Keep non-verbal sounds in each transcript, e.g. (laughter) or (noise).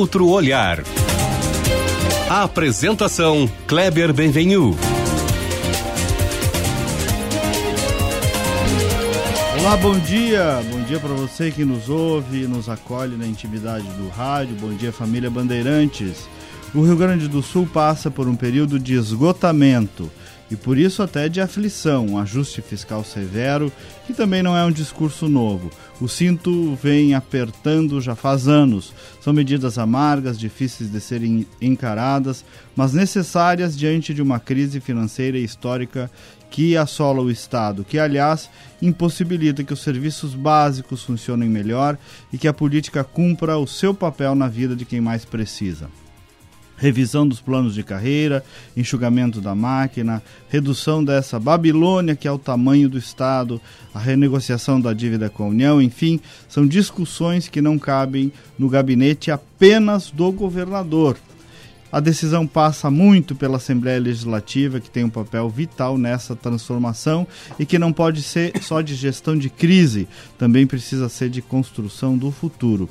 outro olhar. A apresentação Kleber Benvenu. Olá, bom dia. Bom dia para você que nos ouve, nos acolhe na intimidade do rádio. Bom dia, família Bandeirantes. O Rio Grande do Sul passa por um período de esgotamento e por isso até de aflição, um ajuste fiscal severo, que também não é um discurso novo. O cinto vem apertando já faz anos. São medidas amargas, difíceis de serem encaradas, mas necessárias diante de uma crise financeira e histórica que assola o Estado, que, aliás, impossibilita que os serviços básicos funcionem melhor e que a política cumpra o seu papel na vida de quem mais precisa revisão dos planos de carreira, enxugamento da máquina, redução dessa Babilônia que é o tamanho do Estado, a renegociação da dívida com a União, enfim, são discussões que não cabem no gabinete apenas do governador. A decisão passa muito pela Assembleia Legislativa, que tem um papel vital nessa transformação e que não pode ser só de gestão de crise, também precisa ser de construção do futuro.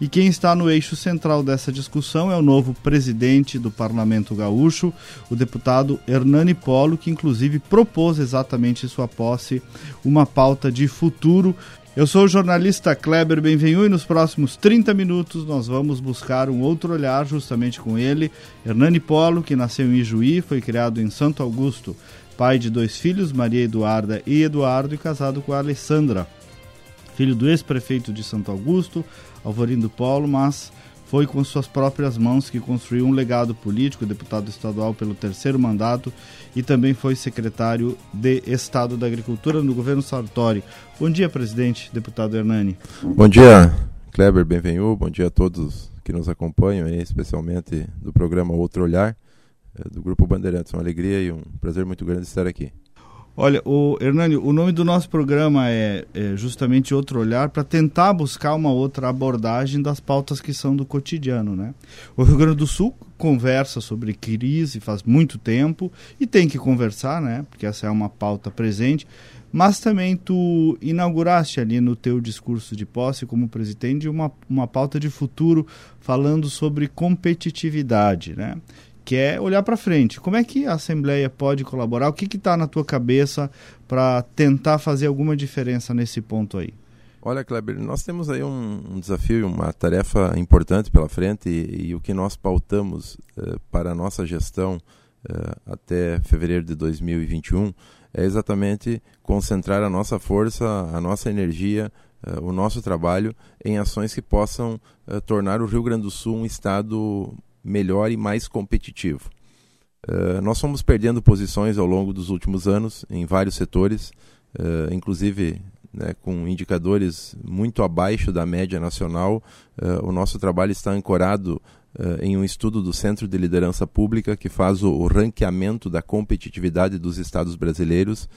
E quem está no eixo central dessa discussão é o novo presidente do Parlamento Gaúcho, o deputado Hernani Polo, que inclusive propôs exatamente em sua posse uma pauta de futuro. Eu sou o jornalista Kleber Benvenu e nos próximos 30 minutos nós vamos buscar um outro olhar justamente com ele, Hernani Polo, que nasceu em Ijuí, foi criado em Santo Augusto, pai de dois filhos, Maria Eduarda e Eduardo, e casado com a Alessandra filho do ex-prefeito de Santo Augusto, Alvarindo Polo, mas foi com suas próprias mãos que construiu um legado político, deputado estadual pelo terceiro mandato e também foi secretário de Estado da Agricultura no governo Sartori. Bom dia, presidente, deputado Hernani. Bom dia, Kleber, bem-vindo. Bom dia a todos que nos acompanham, especialmente do programa Outro Olhar, eh, do Grupo Bandeirantes. Uma alegria e um prazer muito grande estar aqui. Olha, o Hernani, o nome do nosso programa é, é justamente Outro Olhar para tentar buscar uma outra abordagem das pautas que são do cotidiano, né? O Rio Grande do Sul conversa sobre crise faz muito tempo e tem que conversar, né? Porque essa é uma pauta presente. Mas também tu inauguraste ali no teu discurso de posse como presidente uma, uma pauta de futuro falando sobre competitividade, né? Que é olhar para frente. Como é que a Assembleia pode colaborar? O que está na tua cabeça para tentar fazer alguma diferença nesse ponto aí? Olha, Kleber, nós temos aí um, um desafio, uma tarefa importante pela frente e, e o que nós pautamos uh, para a nossa gestão uh, até fevereiro de 2021 é exatamente concentrar a nossa força, a nossa energia, uh, o nosso trabalho em ações que possam tornar o Rio Grande do Sul um estado melhor e mais competitivo. Uh, nós fomos perdendo posições ao longo dos últimos anos em vários setores, uh, inclusive né, com indicadores muito abaixo da média nacional. Uh, o nosso trabalho está ancorado em um estudo do Centro de Liderança Pública que faz o, o ranqueamento da competitividade dos estados brasileiros,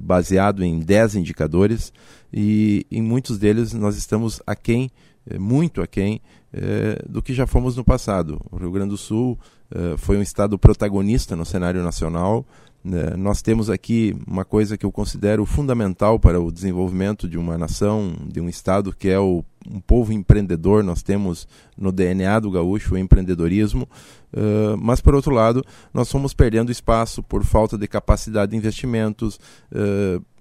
baseado em 10 indicadores, e em muitos deles nós estamos aquém, muito aquém é, do que já fomos no passado. O Rio Grande do Sul é, foi um estado protagonista no cenário nacional. É, nós temos aqui uma coisa que eu considero fundamental para o desenvolvimento de uma nação, de um estado, que é o, um povo empreendedor. Nós temos no DNA do gaúcho o empreendedorismo, uh, mas por outro lado, nós fomos perdendo espaço por falta de capacidade de investimentos.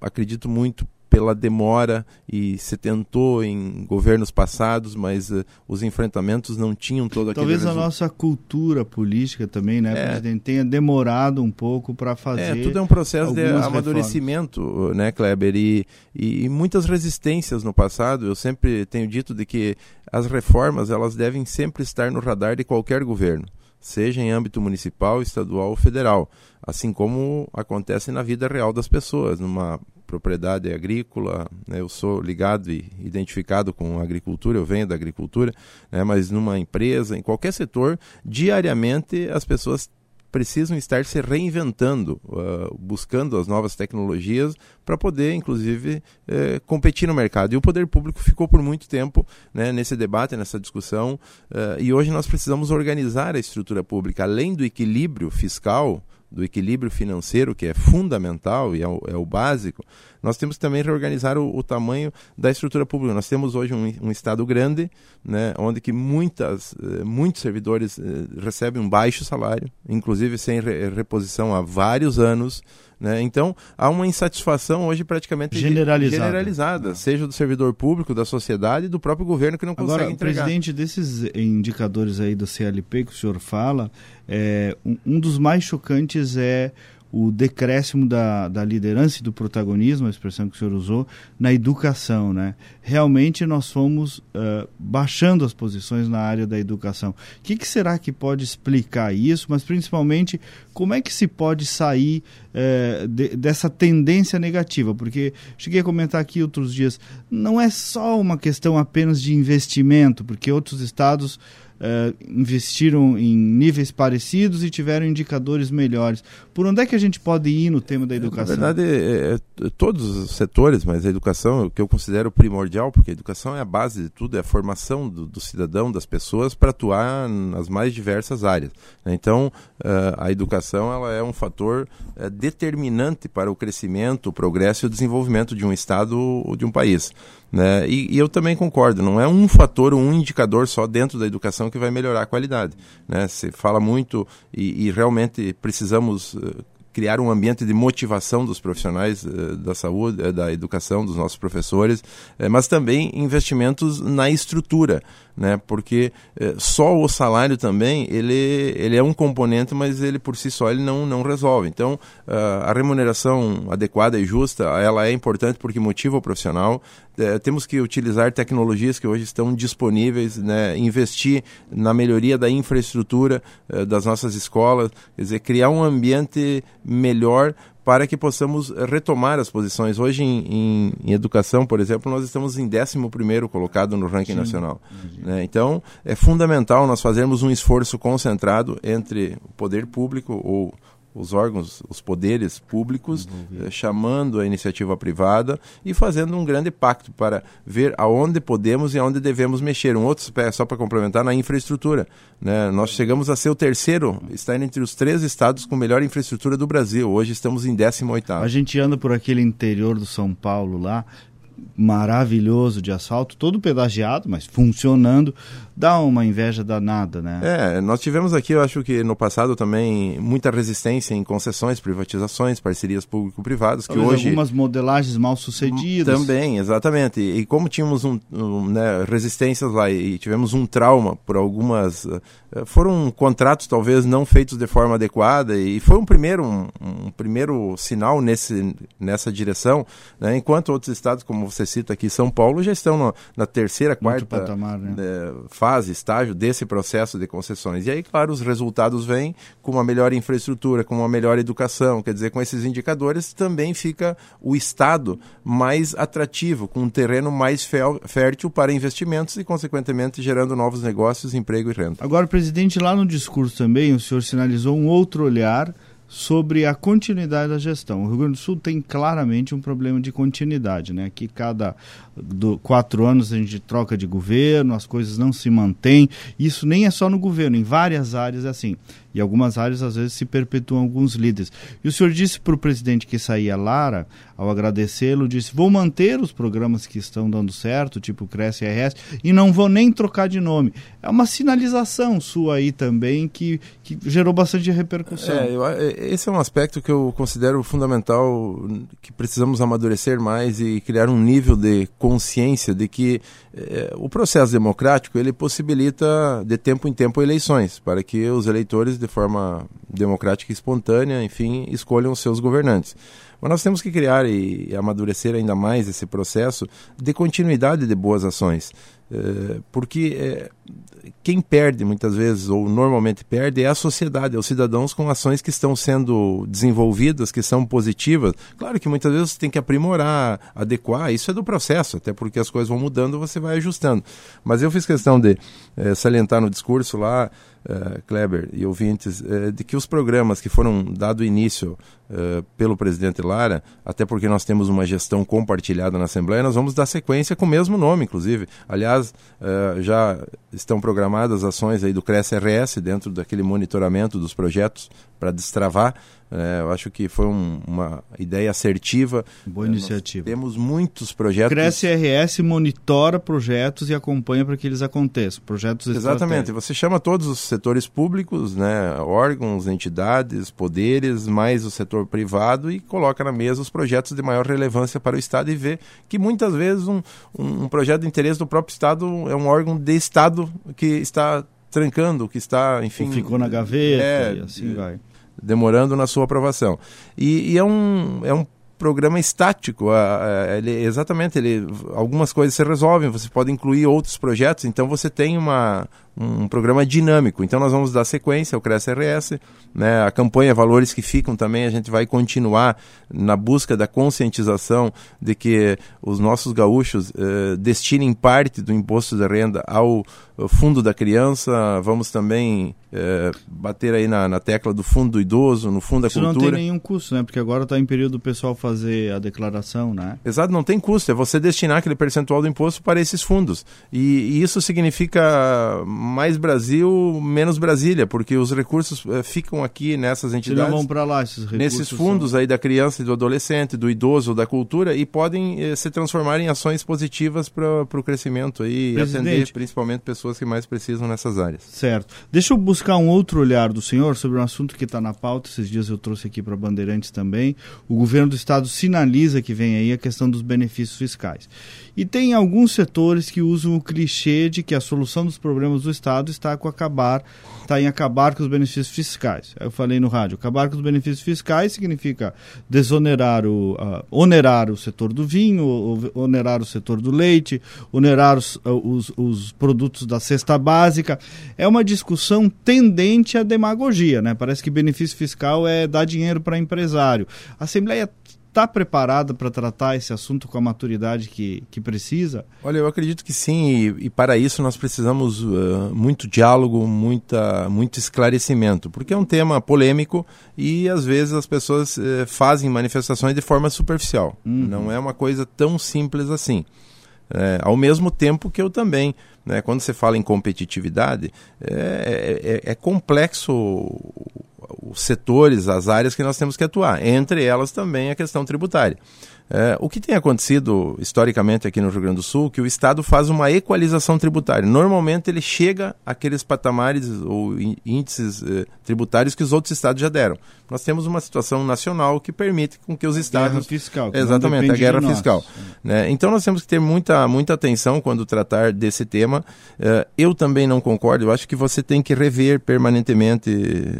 Acredito muito pela demora e se tentou em governos passados, mas uh, os enfrentamentos não tinham todo aquele Talvez a nossa cultura política também, né, é. presidente, tenha demorado um pouco para fazer. É, tudo é um processo de amadurecimento, reformas. né, Kleber, e, e, e muitas resistências no passado. Eu sempre tenho dito de que as reformas elas devem sempre estar no radar de qualquer governo seja em âmbito municipal, estadual ou federal, assim como acontece na vida real das pessoas, numa propriedade agrícola, né, eu sou ligado e identificado com a agricultura, eu venho da agricultura, né, mas numa empresa, em qualquer setor, diariamente as pessoas precisam estar se reinventando, uh, buscando as novas tecnologias para poder, inclusive, uh, competir no mercado. E o poder público ficou por muito tempo né, nesse debate, nessa discussão, uh, e hoje nós precisamos organizar a estrutura pública, além do equilíbrio fiscal do equilíbrio financeiro, que é fundamental e é o, é o básico, nós temos que também reorganizar o, o tamanho da estrutura pública. Nós temos hoje um, um Estado grande, né, onde que muitas, eh, muitos servidores eh, recebem um baixo salário, inclusive sem re, reposição há vários anos. Né? Então, há uma insatisfação hoje praticamente generalizada, generalizada seja do servidor público, da sociedade e do próprio governo que não Agora, consegue entregar. presidente, desses indicadores aí do CLP que o senhor fala, é, um, um dos mais chocantes é o decréscimo da, da liderança e do protagonismo, a expressão que o senhor usou, na educação. Né? Realmente nós fomos uh, baixando as posições na área da educação. O que, que, será que pode explicar isso, mas principalmente como é que se pode sair uh, de, dessa tendência negativa? Porque cheguei a comentar aqui outros dias, não é só uma questão apenas de investimento, porque outros estados uh, investiram em níveis parecidos e tiveram indicadores melhores. Por onde é que a gente pode ir no tema da educação? Na verdade, é, é, todos os setores, mas a educação é o que eu considero primordial, porque a educação é a base de tudo, é a formação do, do cidadão, das pessoas, para atuar nas mais diversas áreas. Né? Então, uh, a educação ela é um fator uh, determinante para o crescimento, o progresso e o desenvolvimento de um Estado ou de um país. Né? E, e, eu também concordo, não é um fator, um indicador só dentro da educação que vai melhorar a qualidade. Né? Se fala muito e, e realmente precisamos uh, criar um ambiente de motivação dos profissionais uh, da saúde, uh, da educação, dos nossos professores, mas também investimentos na estrutura né? Porque só o salário também ele, ele é um componente, mas ele por si só ele não, não resolve. Então uh, a remuneração adequada e justa ela é importante porque motiva o profissional. Temos que utilizar tecnologias que hoje estão disponíveis, né? investir na melhoria da infraestrutura das nossas escolas, quer dizer, criar um ambiente melhor para que possamos retomar as posições. Hoje, em, em, em educação, por exemplo, nós estamos em 11 colocado no ranking Sim. nacional. Né? Então, é fundamental nós fazermos um esforço concentrado entre o poder público ou os órgãos, os poderes públicos, eh, chamando a iniciativa privada e fazendo um grande pacto para ver aonde podemos e aonde devemos mexer. Um outro aspecto, só para complementar, na infraestrutura. Né? Nós chegamos a ser o terceiro, está entre os três estados com melhor infraestrutura do Brasil. Hoje estamos em 18 A gente anda por aquele interior do São Paulo lá, maravilhoso de asfalto, todo pedagiado, mas funcionando dá uma inveja danada, né? É, nós tivemos aqui, eu acho que no passado também, muita resistência em concessões, privatizações, parcerias público-privadas, que hoje... algumas modelagens mal sucedidas. Também, exatamente. E, como tínhamos um, um né, resistências lá e tivemos um trauma por algumas... Eh, foram contratos talvez não feitos de forma adequada e foi um primeiro, um, um primeiro sinal nesse, nessa direção, né? enquanto outros estados, como você cita aqui, São Paulo, já estão no, na terceira, quarta patamar, né? né, fase, estágio desse processo de concessões. E aí, claro, os resultados vêm com uma melhor infraestrutura, com uma melhor educação, quer dizer, com esses indicadores também fica o Estado mais atrativo, com um terreno mais fértil para investimentos e, consequentemente, gerando novos negócios, emprego e renda. Agora, presidente, lá no discurso também, o senhor sinalizou um outro olhar sobre a continuidade da gestão. O Rio Grande do Sul tem claramente um problema de continuidade, né? Que cada do, quatro anos a gente troca de governo, as coisas não se mantêm. Isso nem é só no governo, em várias áreas é assim. E algumas áreas às vezes se perpetuam alguns líderes. E o senhor disse para o presidente que saía Lara, ao agradecê-lo, disse: vou manter os programas que estão dando certo, tipo Cresce RS, e não vou nem trocar de nome. É uma sinalização sua aí também que, que gerou bastante repercussão. É, eu, é, esse é um aspecto que eu considero fundamental, que precisamos amadurecer mais e criar um nível de consciência de que é, o processo democrático ele possibilita de tempo em tempo eleições para que os eleitores de forma democrática e espontânea, enfim, escolham os seus governantes. Mas nós temos que criar e amadurecer ainda mais esse processo de continuidade de boas ações. É, porque é, quem perde muitas vezes, ou normalmente perde, é a sociedade, é os cidadãos com ações que estão sendo desenvolvidas, que são positivas. Claro que muitas vezes você tem que aprimorar, adequar, isso é do processo, até porque as coisas vão mudando, você vai ajustando. Mas eu fiz questão de é, salientar no discurso lá, uh, Kleber e ouvintes, uh, de que os programas que foram dado início pelo presidente Lara, até porque nós temos uma gestão compartilhada na Assembleia, nós vamos dar sequência com o mesmo nome, inclusive. Aliás, já estão programadas ações aí do Cresce RS dentro daquele monitoramento dos projetos para destravar É, eu acho que foi um, uma ideia assertiva. Boa é, iniciativa. Temos muitos projetos. Cresce RS monitora projetos e acompanha para que eles aconteçam. Projetos Exatamente. Você chama todos os setores públicos, né, órgãos, entidades, poderes, mais o setor privado e coloca na mesa os projetos de maior relevância para o Estado e vê que muitas vezes um, um projeto de interesse do próprio Estado é um órgão de Estado que está trancando, que está, enfim. Ou ficou na gaveta é, e assim vai demorando na sua aprovação. E, e é, um, é um programa estático. Ele, exatamente, ele, algumas coisas se resolvem, você pode incluir outros projetos, então você tem uma, um programa dinâmico. Então nós vamos dar sequência ao Cresce RS, né? a campanha Valores que Ficam também, a gente vai continuar na busca da conscientização de que os nossos gaúchos eh, destinem parte do imposto de renda ao fundo da criança, vamos também eh, bater aí na, na, tecla do fundo do idoso, no fundo da Isso cultura. não tem nenhum custo, né? Porque agora está em período do pessoal fazer a declaração, né? Exato, não tem custo, é você destinar aquele percentual do imposto para esses fundos. E, e isso significa mais Brasil, menos Brasília, porque os recursos uh, ficam aqui nessas entidades. Eles vão para lá esses recursos. Nesses fundos são... aí da criança e do adolescente, do idoso, da cultura e podem uh, se transformar em ações positivas para o crescimento aí e atender principalmente pessoas que mais precisam nessas áreas. Certo. Deixa eu buscar um outro olhar do senhor sobre um assunto que está na pauta. Esses dias eu trouxe aqui para Bandeirantes também. O governo do estado sinaliza que vem aí a questão dos benefícios fiscais. E tem alguns setores que usam o clichê de que a solução dos problemas do Estado está com acabar, está em acabar com os benefícios fiscais. Eu falei no rádio, acabar com os benefícios fiscais significa desonerar o, uh, onerar o setor do vinho, onerar o setor do leite, onerar os, uh, os, os produtos da cesta básica. É uma discussão tendente à demagogia, né? Parece que benefício fiscal é dar dinheiro para empresário. A Assembleia está preparada para tratar esse assunto com a maturidade que, que precisa? Olha, eu acredito que sim, e, e para isso nós precisamos uh, muito diálogo, muita, muito esclarecimento, porque é um tema polêmico e às vezes as pessoas uh, fazem manifestações de forma superficial. Uhum. Não é uma coisa tão simples assim. É, ao mesmo tempo que eu também, né, quando você fala em competitividade, é, é, é complexo os setores, as áreas que nós temos que atuar, entre elas também a questão tributária. É, o que tem acontecido historicamente aqui no Rio Grande do Sul, que o Estado faz uma equalização tributária. Normalmente ele chega àqueles patamares ou índices eh, tributários que os outros estados já deram. Nós temos uma situação nacional que permite com que os estados... Guerra fiscal. Exatamente, a guerra fiscal. Né? Então nós temos que ter muita, muita atenção quando tratar desse tema. Eh, eu também não concordo, eu acho que você tem que rever permanentemente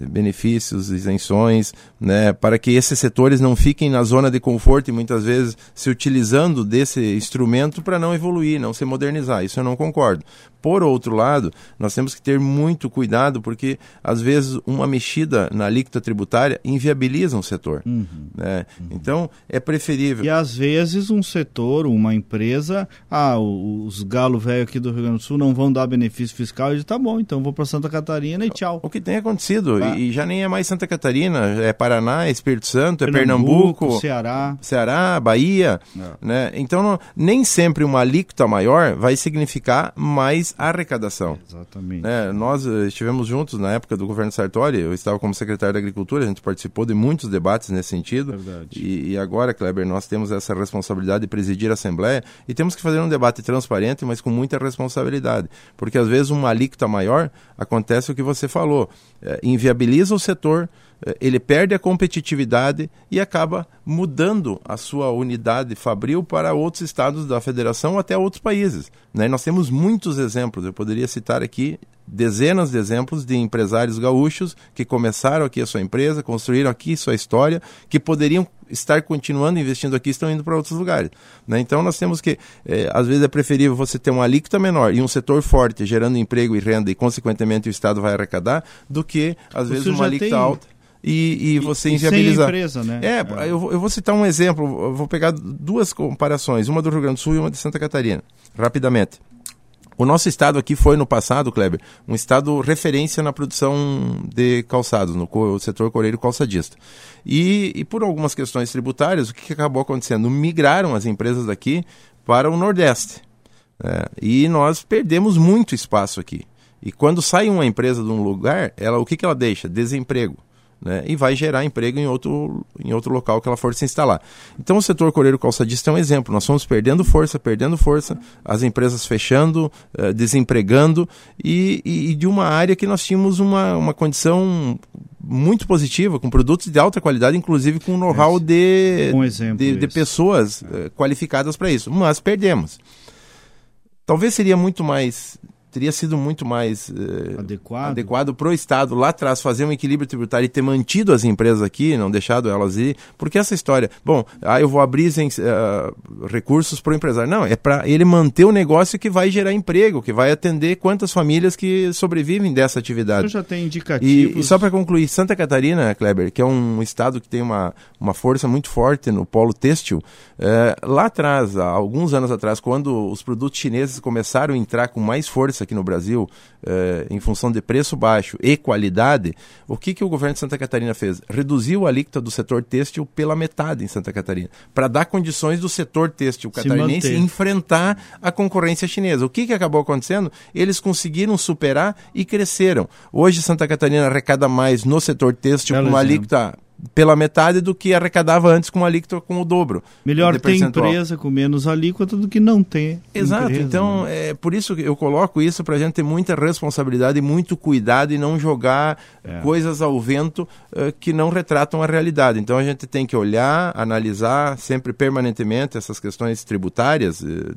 benefícios, isenções, né, para que esses setores não fiquem na zona de conforto e muitas vezes se utilizando desse instrumento para não evoluir, não se modernizar. Isso eu não concordo. Por outro lado, nós temos que ter muito cuidado porque, às vezes, uma mexida na alíquota tributária inviabiliza um setor. Uhum, né? uhum. Então, é preferível. E, às vezes, um setor, uma empresa, ah, os galo velho aqui do Rio Grande do Sul não vão dar benefício fiscal, e diz, tá bom, então vou para Santa Catarina e tchau. O que tem acontecido, ah. e já nem é mais Santa Catarina, é Paraná, é Espírito Santo, é Pernambuco, Pernambuco Ceará. Ceará, Bahia. É. Né? Então, não, nem sempre uma alíquota maior vai significar mais arrecadação. Exatamente. Né? Nós uh, estivemos juntos na época do governo Sartori, eu estava como secretário da Agricultura, a gente participou de muitos debates nesse sentido. Verdade. E, e agora, Kleber, nós temos essa responsabilidade de presidir a Assembleia e temos que fazer um debate transparente, mas com muita responsabilidade. Porque às vezes uma alíquota maior acontece o que você falou, é, inviabiliza o setor eh, ele perde a competitividade e acaba mudando a sua unidade fabril para outros estados da federação ou até outros países. Né? Nós temos muitos exemplos, eu poderia citar aqui dezenas de exemplos de empresários gaúchos que começaram aqui a sua empresa, construíram aqui sua história, que poderiam estar continuando investindo aqui estão indo para outros lugares. Né? Então nós temos que, eh, às vezes é preferível você ter uma alíquota menor e um setor forte gerando emprego e renda e consequentemente o Estado vai arrecadar, do que às vezes uma alíquota tem... alta e, e você e, inviabilizar. Sem empresa, né? É, é. Eu, eu, vou citar um exemplo, eu vou pegar duas comparações, uma do Rio Grande do Sul e uma de Santa Catarina, rapidamente. O nosso estado aqui foi no passado, Kleber, um estado referência na produção de calçados, no setor coreiro calçadista. E, e por algumas questões tributárias, o que, acabou acontecendo? Migraram as empresas daqui para o Nordeste. É, e nós perdemos muito espaço aqui. E quando sai uma empresa de um lugar, ela, o que, que ela deixa? Desemprego. Né? e vai gerar emprego em outro, em outro local que ela for se instalar. Então o setor coreiro calçadista é um exemplo. Nós fomos perdendo força, perdendo força, as empresas fechando, eh, desempregando e, e, de uma área que nós tínhamos uma, uma condição muito positiva, com produtos de alta qualidade, inclusive com know-how de, um de, de, pessoas é. qualificadas para isso. Mas perdemos. Talvez seria muito mais teria sido muito mais eh, adequado, adequado para o Estado lá atrás fazer um equilíbrio tributário e ter mantido as empresas aqui, não deixado elas ir, porque essa história, bom, ah, eu vou abrir uh, recursos para o empresário. Não, é para ele manter o negócio que vai gerar emprego, que vai atender quantas famílias que sobrevivem dessa atividade. Eu já tem indicativos. E, e só para concluir, Santa Catarina, Kleber, que é um estado que tem uma, uma força muito forte no polo têxtil, eh, lá atrás, há alguns anos atrás, quando os produtos chineses começaram a entrar com mais força aqui no Brasil, eh, em função de preço baixo e qualidade, o que, que o governo de Santa Catarina fez? Reduziu a alíquota do setor têxtil pela metade em Santa Catarina, para dar condições do setor têxtil catarinense enfrentar a concorrência chinesa. O que, que acabou acontecendo? Eles conseguiram superar e cresceram. Hoje Santa Catarina arrecada mais no setor têxtil com uma alíquota pela metade do que arrecadava antes com alíquota com o dobro. Melhor ter empresa com menos alíquota do que não ter. Exato. Empresa, então, né? é por isso que eu coloco isso para a gente ter muita responsabilidade e muito cuidado e não jogar é. coisas ao vento uh, que não retratam a realidade. Então, a gente tem que olhar, analisar sempre permanentemente essas questões tributárias uh,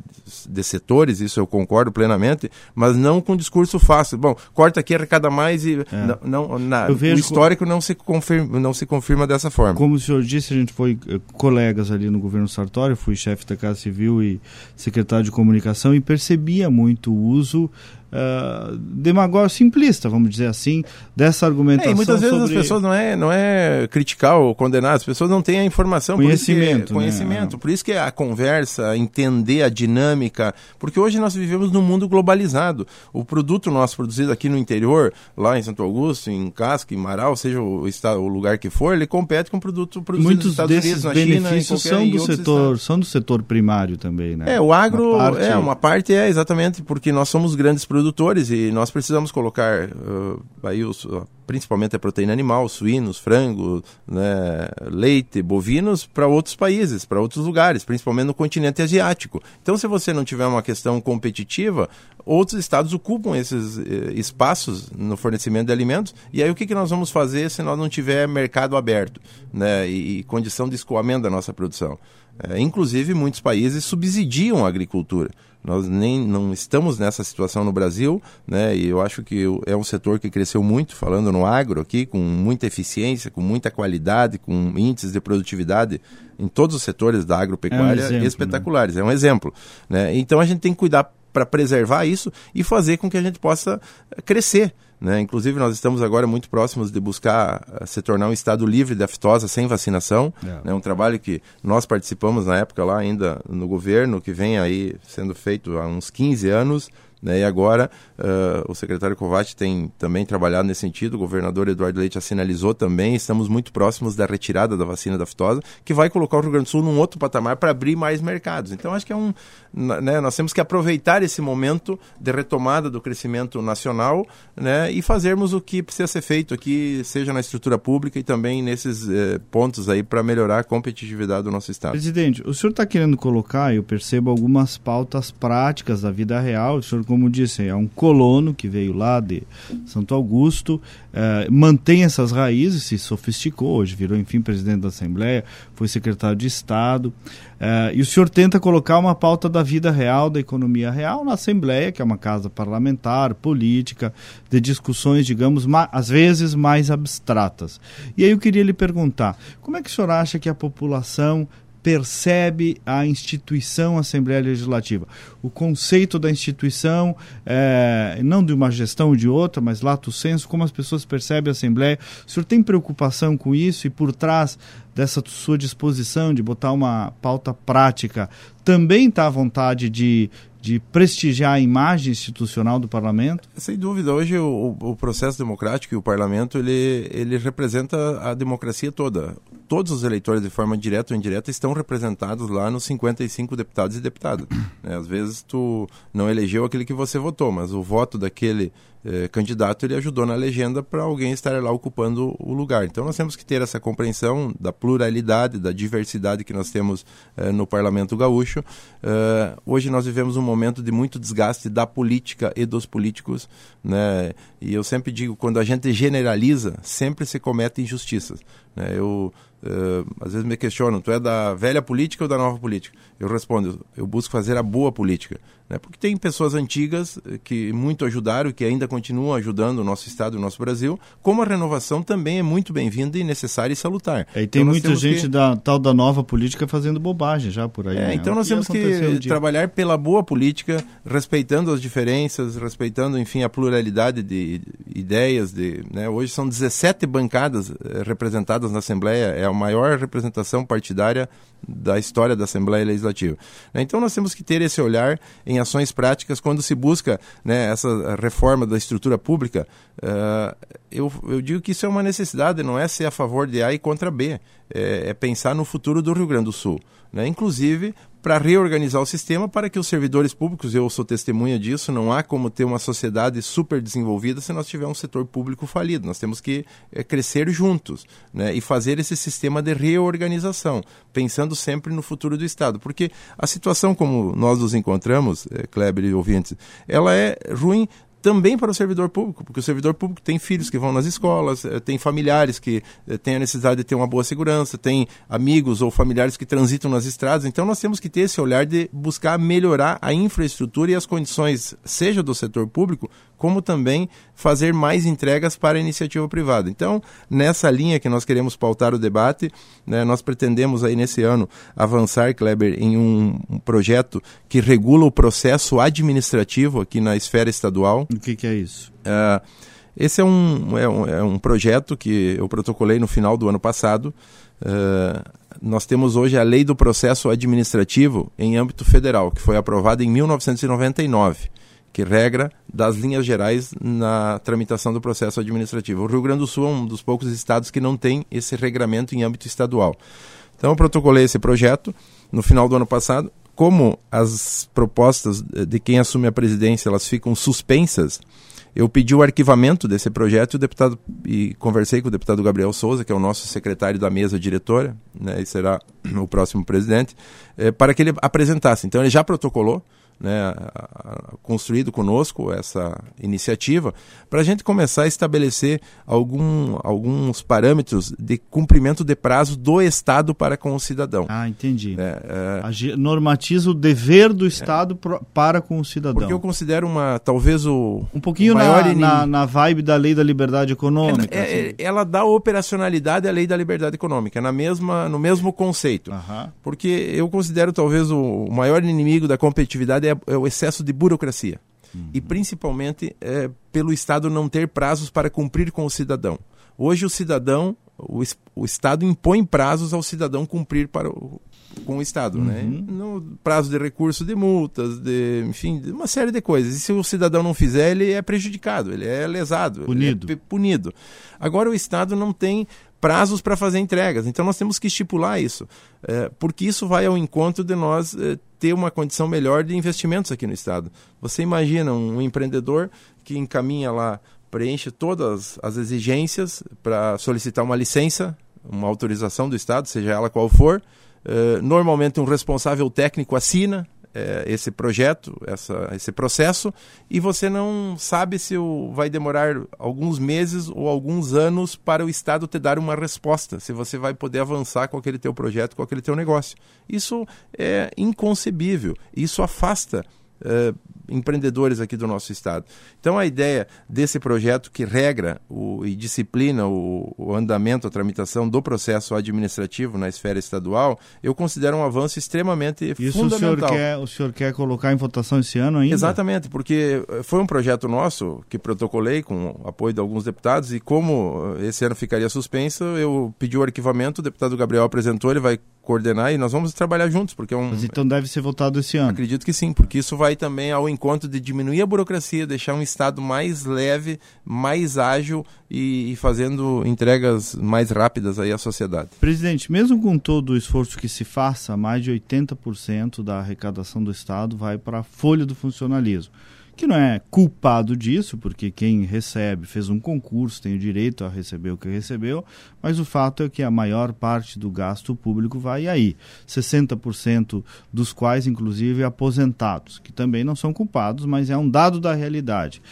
de setores, isso eu concordo plenamente, mas não com discurso fácil. Bom, corta aqui, arrecada mais e é. não, não na, o histórico não se confirma, não se confirma dessa forma. Como o senhor disse, a gente foi eh, colegas ali no governo Sartori, fui chefe da Casa Civil e secretário de comunicação e percebia muito o uso uh, demagógico simplista, vamos dizer assim, dessa argumentação. É, e muitas vezes sobre... as pessoas não é, não é criticar ou condenar, as pessoas não têm a informação. Conhecimento. Por conhecimento. Né? Por isso que a conversa, entender a dinâmica, porque hoje nós vivemos num mundo globalizado. O produto nosso produzido aqui no interior, lá em Santo Augusto, em Casca, em Marau, seja o, estado, o lugar que for, ele compete com produto produzido Muitos nos Estados desses Unidos, na benefícios China, são do setor, são do setor primário também, né? É, o agro uma parte... é uma parte é exatamente porque nós somos grandes produtores produtores e nós precisamos colocar uh, aí os, uh, principalmente a proteína animal, suínos, frango, né, leite, bovinos para outros países, para outros lugares, principalmente no continente asiático. Então, se você não tiver uma questão competitiva, outros estados ocupam esses eh, espaços no fornecimento de alimentos. E aí o que, que nós vamos fazer se nós não tiver mercado aberto né, e, e condição de escoamento da nossa produção? É, inclusive, muitos países subsidiam a agricultura. Nós nem não estamos nessa situação no Brasil, né? E eu acho que é um setor que cresceu muito, falando no agro aqui, com muita eficiência, com muita qualidade, com índices de produtividade em todos os setores da agropecuária é um exemplo, espetaculares. Né? É um exemplo, né? Então a gente tem que cuidar para preservar isso e fazer com que a gente possa crescer. Né? Inclusive, nós estamos agora muito próximos de buscar eh, se tornar um estado livre de aftosa sem vacinação. É né? um trabalho que nós participamos na época lá ainda no governo, que vem aí sendo feito há uns 15 anos. Né? E agora uh, o secretário Kovács tem também trabalhado nesse sentido, o governador Eduardo Leite já sinalizou também, estamos muito próximos da retirada da vacina da aftosa, que vai colocar o Rio Grande do Sul num outro patamar para abrir mais mercados. Então acho que é um. Né, nós temos que aproveitar esse momento de retomada do crescimento nacional né, e fazermos o que precisa ser feito aqui, seja na estrutura pública e também nesses eh, pontos aí para melhorar a competitividade do nosso Estado. Presidente, o senhor está querendo colocar, eu percebo, algumas pautas práticas da vida real, o senhor como disse, é um colono que veio lá de Santo Augusto, eh, mantém essas raízes, se sofisticou, hoje virou, enfim, presidente da Assembleia, foi secretário de Estado. Eh, e o senhor tenta colocar uma pauta da vida real, da economia real, na Assembleia, que é uma casa parlamentar, política, de discussões, digamos, às vezes mais abstratas. E aí eu queria lhe perguntar: como é que o senhor acha que a população percebe a instituição Assembleia Legislativa. O conceito da instituição, é, não de uma gestão ou de outra, mas lato senso, como as pessoas percebem a Assembleia. O senhor tem preocupação com isso e por trás dessa sua disposição de botar uma pauta prática, também está à vontade de de prestigiar a imagem institucional do parlamento? Sem dúvida, hoje o, o, processo democrático e o parlamento ele, ele representa a democracia toda. Todos os eleitores, de forma direta ou indireta, estão representados lá nos 55 deputados e deputadas. (clears throat) É, às vezes tu não elegeu aquele que você votou, mas o voto daquele eh, candidato, ele ajudou na legenda para alguém estar lá ocupando o lugar. Então nós temos que ter essa compreensão da pluralidade, da diversidade que nós temos eh, no Parlamento Gaúcho. Eh, hoje nós vivemos um momento de muito desgaste da política e dos políticos, né? E eu sempre digo, quando a gente generaliza, sempre se comete injustiças. Né? Eu às vezes me questionam, tu é da velha política ou da nova política? Eu respondo, eu busco fazer a boa política. Né? Porque tem pessoas antigas eh, que muito ajudaram e que ainda continuam ajudando o nosso Estado e o nosso Brasil, como a renovação também é muito bem-vinda e necessária e salutar. É, e tem então, muita gente que... da tal da nova política fazendo bobagem já por aí. É, né? Então nós temos que trabalhar pela boa política, respeitando as diferenças, respeitando, enfim, a pluralidade de ideias. De, né? Hoje são 17 bancadas eh, representadas na Assembleia, é a maior representação partidária da história da Assembleia Legislativa. Então nós temos que ter esse olhar em ações práticas quando se busca né, essa reforma da estrutura pública. Uh, eu, eu, digo que isso é uma necessidade, não é ser a favor de A e contra B, é, é pensar no futuro do Rio Grande do Sul. Né? Inclusive para reorganizar o sistema para que os servidores públicos, eu sou testemunha disso, não há como ter uma sociedade super desenvolvida se nós tivermos um setor público falido. Nós temos que é, crescer juntos né, e fazer esse sistema de reorganização, pensando sempre no futuro do Estado. Porque a situação como nós nos encontramos, é, Kleber e ouvintes, ela é ruim também para o servidor público, porque o servidor público tem filhos que vão nas escolas, eh, tem familiares que eh, têm a necessidade de ter uma boa segurança, tem amigos ou familiares que transitam nas estradas. Então nós temos que ter esse olhar de buscar melhorar a infraestrutura e as condições, seja do setor público, como também fazer mais entregas para a iniciativa privada. Então, nessa linha que nós queremos pautar o debate, né, nós pretendemos aí nesse ano avançar, Kleber, em um, um, projeto que regula o processo administrativo aqui na esfera estadual. O que, que é isso? Uh, esse é um, é, um, é um projeto que eu protocolei no final do ano passado. Uh, nós temos hoje a Lei do Processo Administrativo em âmbito federal, que foi aprovada em 1999 que regra das linhas gerais na tramitação do processo administrativo. O Rio Grande do Sul é um dos poucos estados que não tem esse regramento em âmbito estadual. Então, eu protocolei esse projeto no final do ano passado. Como as propostas de quem assume a presidência elas ficam suspensas, eu pedi o arquivamento desse projeto e, o deputado, e conversei com o deputado Gabriel Souza, que é o nosso secretário da mesa diretora, né, e será (clears throat) o próximo presidente, é, para que ele apresentasse. Então, ele já protocolou, né, construído conosco essa iniciativa, para a gente começar a estabelecer algum, alguns parâmetros de cumprimento de prazo do Estado para com o cidadão. Ah, entendi. É, é... Normatiza o dever do Estado é. para com o cidadão. Porque eu considero uma, talvez o. Um pouquinho o na, na, na, vibe da lei da liberdade econômica. É, é, assim. Ela dá operacionalidade à lei da liberdade econômica, na mesma, no mesmo conceito. Porque eu considero talvez o maior inimigo da competitividade é é, é o excesso de burocracia. Uhum. E principalmente é, pelo Estado não ter prazos para cumprir com o cidadão. Hoje o cidadão, o, o Estado impõe prazos ao cidadão cumprir para o, com o Estado, né? uhum. né? No prazo de recurso de multas, de, enfim, de uma série de coisas. E se o cidadão não fizer, ele é prejudicado, ele é lesado, punido. É punido. Agora o Estado não tem prazos para fazer entregas. Então nós temos que estipular isso, é, porque isso vai ao encontro de nós é, ter uma condição melhor de investimentos aqui no Estado. Você imagina um empreendedor que encaminha lá, preenche todas as exigências para solicitar uma licença, uma autorização do Estado, seja ela qual for. É, normalmente um responsável técnico assina é, esse projeto, essa, esse processo, e você não sabe se o, vai demorar alguns meses ou alguns anos para o Estado te dar uma resposta, se você vai poder avançar com aquele teu projeto, com aquele teu negócio. Isso é inconcebível, isso afasta uh, empreendedores aqui do nosso estado. Então a ideia desse projeto que regra o, e disciplina o, o, andamento, a tramitação do processo administrativo na esfera estadual, eu considero um avanço extremamente Isso fundamental. Isso o senhor quer, o senhor quer colocar em votação esse ano ainda? Exatamente, porque foi um projeto nosso que protocolei com o apoio de alguns deputados e como esse ano ficaria suspenso, eu pedi o arquivamento, o deputado Gabriel apresentou, ele vai coordenar e nós vamos trabalhar juntos, porque é um... Mas então deve ser votado esse ano? Acredito que sim, porque isso vai também ao encontro de diminuir a burocracia, deixar um Estado mais leve, mais ágil e, e fazendo entregas mais rápidas aí à sociedade. Presidente, mesmo com todo o esforço que se faça, mais de 80% da arrecadação do Estado vai para a folha do funcionalismo que não é culpado disso, porque quem recebe fez um concurso, tem o direito a receber o que recebeu, mas o fato é que a maior parte do gasto público vai aí. 60% dos quais, inclusive, aposentados, que também não são culpados, mas é um dado da realidade.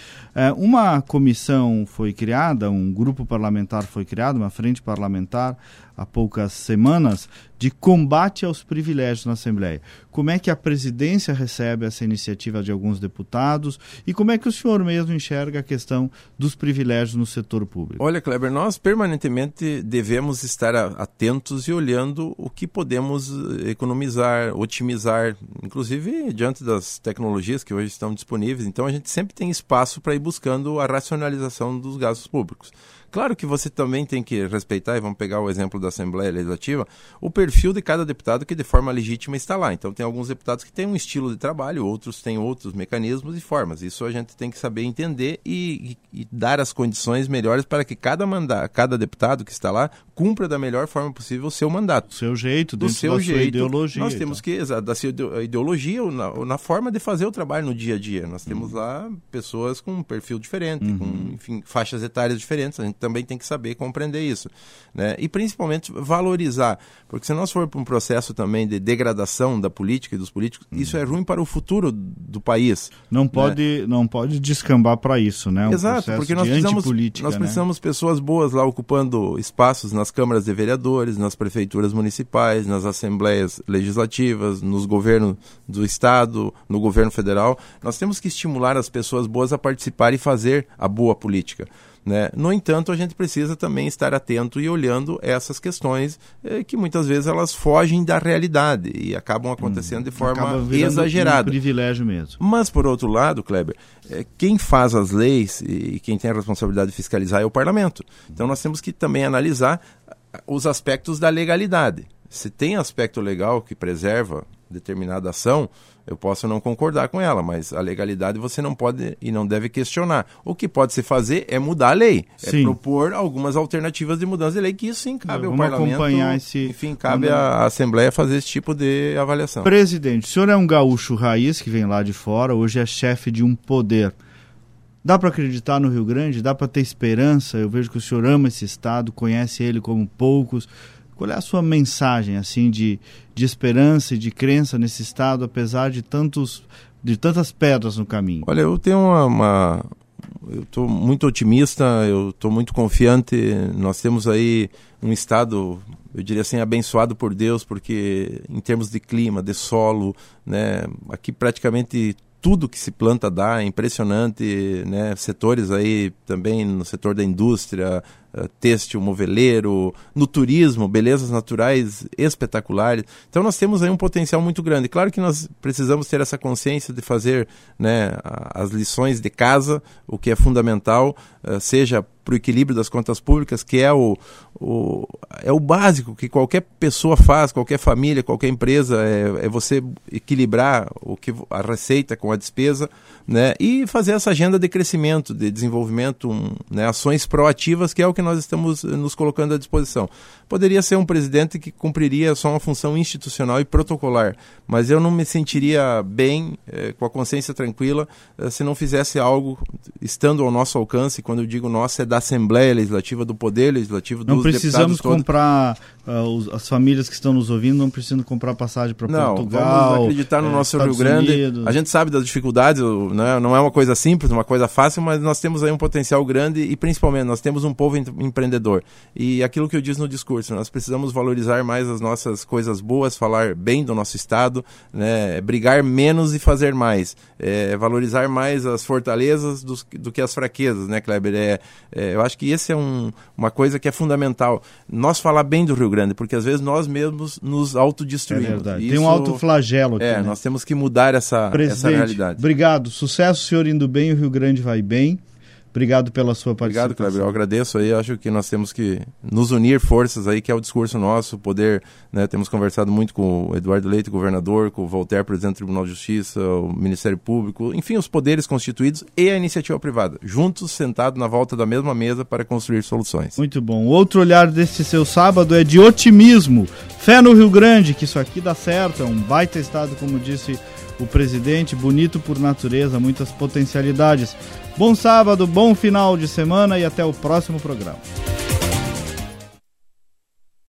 É, uma comissão foi criada, um grupo parlamentar foi criado, uma frente parlamentar, há poucas semanas, de combate aos privilégios na Assembleia. Como é que a presidência recebe essa iniciativa de alguns deputados e como é que o senhor mesmo enxerga a questão dos privilégios no setor público? Olha, Kleber, nós permanentemente devemos estar atentos e olhando o que podemos eh, economizar, otimizar, inclusive diante das tecnologias que hoje estão disponíveis. Então a gente sempre tem espaço para ir buscando a racionalização dos gastos públicos. Claro que você também tem que respeitar, e vamos pegar o exemplo da Assembleia Legislativa, o perfil de cada deputado que de forma legítima está lá. Então tem alguns deputados que têm um estilo de trabalho, outros têm outros mecanismos e formas. Isso a gente tem que saber entender e, e, e dar as condições melhores para que cada, manda, cada deputado que está lá cumpra da melhor forma possível o seu mandato. Do seu jeito, do seu da jeito, ideologia. Nós temos que, da sua ideologia, na, na, forma de fazer o trabalho no dia a dia. Nós temos uhum. lá pessoas com um perfil diferente, uhum. com enfim, faixas etárias diferentes. A gente também tem que saber compreender isso. Né? E principalmente valorizar, porque se nós for para um processo também de degradação da política e dos políticos, uhum. isso é ruim para o futuro do país. Não né? pode, não pode descambar para isso, né? Um Exato, porque nós precisamos, nós né? precisamos né? pessoas boas lá ocupando espaços nas câmaras de vereadores, nas prefeituras municipais, nas assembleias legislativas, nos governos do estado, no governo federal. Nós temos que estimular as pessoas boas a participar e fazer a boa política. Né? No entanto, a gente precisa também estar atento e olhando essas questões eh, que muitas vezes elas fogem da realidade e acabam acontecendo hum, de forma exagerada. Um privilégio mesmo. Mas, por outro lado, Kleber, eh, quem faz as leis e quem tem a responsabilidade de fiscalizar é o parlamento. Então, nós temos que também analisar os aspectos da legalidade. Se tem aspecto legal que preserva determinada ação, eu posso não concordar com ela, mas a legalidade você não pode e não deve questionar. O que pode se fazer é mudar a lei, é sim. é propor algumas alternativas de mudança de lei, que isso sim cabe ao parlamento. Acompanhar esse... Enfim, cabe à Assembleia fazer esse tipo de avaliação. Presidente, o senhor é um gaúcho raiz que vem lá de fora, hoje é chefe de um poder. Dá para acreditar no Rio Grande? Dá para ter esperança? Eu vejo que o senhor ama esse estado, conhece ele como poucos. Qual é a sua mensagem assim de, de esperança e de crença nesse estado, apesar de tantos de tantas pedras no caminho? Olha, eu tenho uma, uma eu estou muito otimista, eu estou muito confiante. Nós temos aí um estado, eu diria assim, abençoado por Deus, porque em termos de clima, de solo, né, aqui praticamente tudo que se planta dá, é impressionante, né? Setores aí também no setor da indústria, uh, têxtil, moveleiro, no turismo, belezas naturais espetaculares. Então nós temos aí um potencial muito grande. Claro que nós precisamos ter essa consciência de fazer né, as lições de casa, o que é fundamental, uh, seja para o equilíbrio das contas públicas, que é o, o, é o básico que qualquer pessoa faz, qualquer família, qualquer empresa, é, é você equilibrar o que a receita com a despesa né, e fazer essa agenda de crescimento, de desenvolvimento, um, né, ações proativas, que é o que nós estamos nos colocando à disposição. Poderia ser um presidente que cumpriria só uma função institucional e protocolar, mas eu não me sentiria bem, eh, com a consciência tranquila, eh, se não fizesse algo estando ao nosso alcance. Quando eu digo nosso, é da Assembleia Legislativa, do Poder Legislativo, dos Não precisamos comprar, uh, as famílias que estão nos ouvindo não precisam comprar passagem para Portugal. Não, vamos acreditar no é, nosso Estados Rio Grande. Unidos. A gente sabe das dificuldades, né? não é uma coisa simples, uma coisa fácil, mas nós temos aí um potencial grande e principalmente nós temos um povo empreendedor. E aquilo que eu disse no discurso, nós precisamos valorizar mais as nossas coisas boas, falar bem do nosso estado, né? brigar menos e fazer mais, é, valorizar mais as fortalezas do, do, que as fraquezas, né, Kleber? É, é, eu acho que esse é um, uma coisa que é fundamental. Nós falar bem do Rio Grande, porque às vezes nós mesmos nos autodestruímos. É verdade. Isso, Tem um autoflagelo aqui. É, né? nós temos que mudar essa, essa realidade. Obrigado. Sucesso, senhor indo bem, o Rio Grande vai bem. Obrigado pela sua participação. Obrigado, Kleber. Eu agradeço aí. Acho que nós temos que nos unir forças aí, que é o discurso nosso, poder, né, temos conversado muito com o Eduardo Leite, governador, com o Voltaire, presidente do Tribunal de Justiça, o Ministério Público, enfim, os poderes constituídos e a iniciativa privada, juntos, sentados na volta da mesma mesa para construir soluções. Muito bom. Outro olhar desse seu sábado é de otimismo, fé no Rio Grande, que isso aqui dá certo, é um baita estado, como disse o presidente, bonito por natureza, muitas potencialidades. Bom sábado, bom final de semana e até o próximo programa.